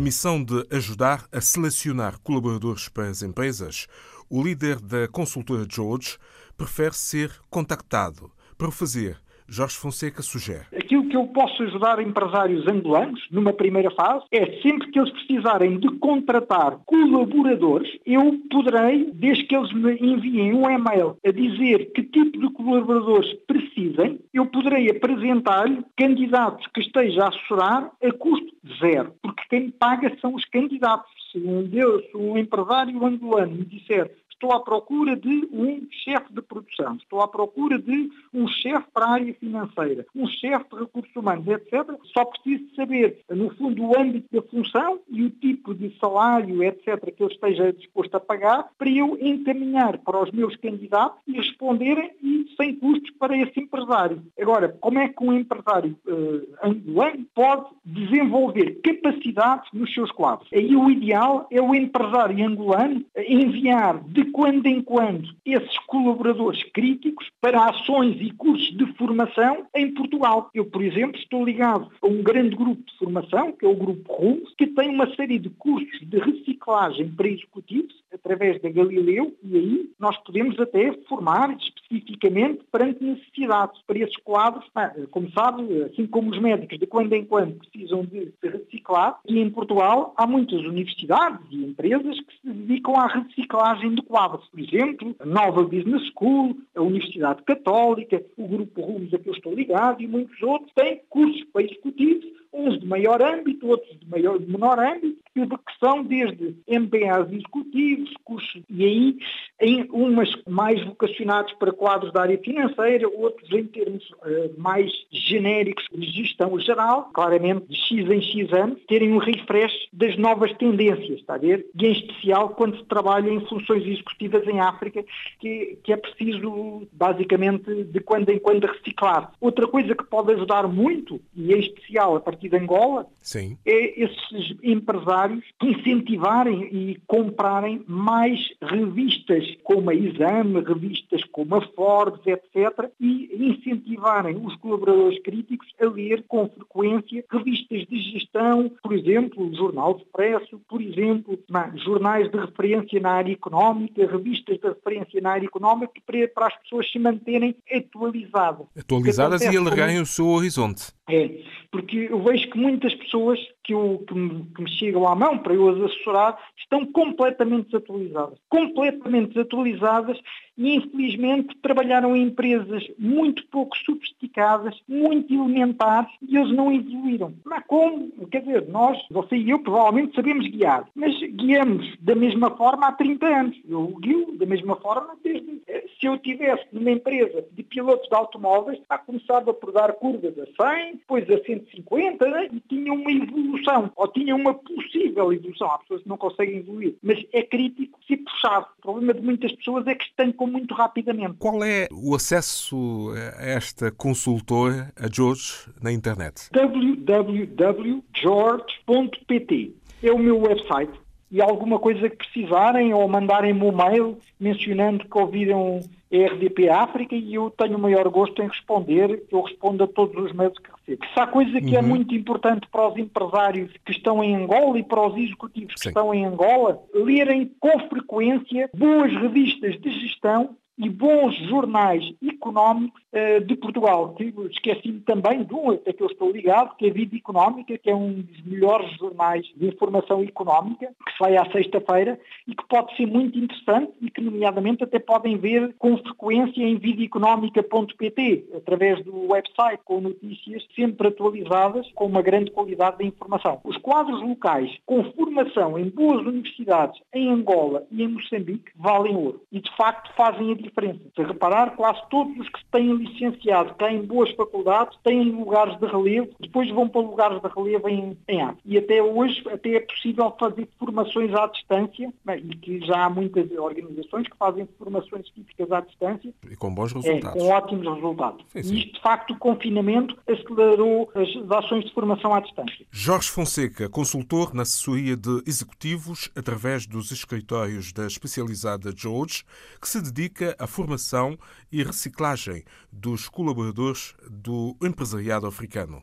missão de ajudar a selecionar colaboradores para as empresas, o líder da consultora George prefere ser contactado. Para o fazer, Jorge Fonseca sugere. Aquilo que eu posso ajudar empresários angolanos, numa primeira fase, é sempre que eles precisarem de contratar colaboradores, eu poderei, desde que eles me enviem um e-mail a dizer que tipo de colaboradores precisem, eu poderei apresentar-lhe candidatos que esteja a assessorar a custo zero, porque quem paga são os candidatos. Se um, Deus, um empresário angolano me disser estou à procura de um chefe de produção, estou à procura de um chefe para a área financeira, um chefe de recursos humanos, etc. Só preciso saber, no fundo, o âmbito da função e o tipo de salário, etc., que eu esteja disposto a pagar, para eu encaminhar para os meus candidatos e responderem e sem custos para esse empresário. Agora, como é que um empresário uh, angolano pode desenvolver capacidades nos seus quadros? Aí o ideal é o empresário angolano enviar de quando em quando esses colaboradores críticos para ações e cursos de formação em Portugal. Eu, por exemplo, estou ligado a um grande grupo de formação, que é o Grupo RUMS, que tem uma série de cursos de reciclagem para executivos através da Galileu e aí nós podemos até formar especificamente perante necessidades para esses quadros. Como sabe, assim como os médicos de quando em quando precisam de se reciclar, e em Portugal há muitas universidades e empresas que se dedicam à reciclagem de quadros por exemplo, a Nova Business School, a Universidade Católica, o Grupo Rumos a que eu estou ligado e muitos outros têm cursos para executivos, uns de maior âmbito, outros de, maior, de menor âmbito, que são desde MBAs executivos, cursos, e aí em umas mais vocacionados para quadros da área financeira, outros em termos uh, mais genéricos de gestão geral, claramente de X em X anos, terem um refresh das novas tendências, está a ver? E em especial quando se trabalha em funções executivas em África, que, que é preciso basicamente de quando em quando reciclar. Outra coisa que pode ajudar muito, e em especial a partir de Angola, Sim. é esses empresários incentivarem e comprarem mais revistas como a Exame, revistas como a Forbes, etc., e incentivarem os colaboradores críticos a ler com frequência revistas de gestão, por exemplo, o Jornal Expresso, por exemplo, jornais de referência na área económica, revistas de referência na área económica, para, as pessoas se manterem atualizadas. Atualizadas e alargarem o seu horizonte. É, porque eu vejo que muitas pessoas que, eu, que, me, que me chegam à mão para eu as assessorar estão completamente desatualizadas. Completamente desatualizadas e, infelizmente, trabalharam em empresas muito pouco sofisticadas, muito elementares e eles não evoluíram. Mas como? Quer dizer, nós, você e eu, provavelmente sabemos guiar, mas guiamos da mesma forma há 30 anos. Eu guio da mesma forma desde... Se eu tivesse numa empresa de pilotos de automóveis, começava por dar curvas a 100, depois a 150 né? e tinha uma evolução, ou tinha uma possível evolução. Há pessoas que não conseguem evoluir, mas é crítico se puxar. O problema de muitas pessoas é que estancam muito rapidamente. Qual é o acesso a esta consultora, a George, na internet? www.george.pt é o meu website e alguma coisa que precisarem ou mandarem-me um mail mencionando que ouviram RDP África e eu tenho o maior gosto em responder, eu respondo a todos os mails que recebo. Se há coisa que é uhum. é muito importante para os empresários que estão em Angola e para os executivos que Sim. estão em Angola, lerem com frequência boas revistas de gestão e bons jornais económicos uh, de Portugal. Esqueci-me também de um a que eu estou ligado, que é a Vida Económica, que é um dos melhores jornais de informação económica, que sai à sexta-feira e que pode ser muito interessante e que, nomeadamente, até podem ver com frequência em vidaeconómica.pt, através do website, com notícias sempre atualizadas, com uma grande qualidade de informação. Os quadros locais com formação em boas universidades em Angola e em Moçambique valem ouro e, de facto, fazem a diferença. Se reparar, quase todos os que se têm licenciado têm boas faculdades, têm lugares de relevo, depois vão para lugares de relevo em, em arte. E até hoje até é possível fazer formações à distância, e que já há muitas organizações que fazem formações típicas à distância. E com bons resultados. É, com ótimos resultados. Sim, sim. E isto, de facto, o confinamento acelerou as, as ações de formação à distância. Jorge Fonseca, consultor na assessoria de executivos através dos escritórios da especializada George, que se dedica a formação e reciclagem dos colaboradores do empresariado africano.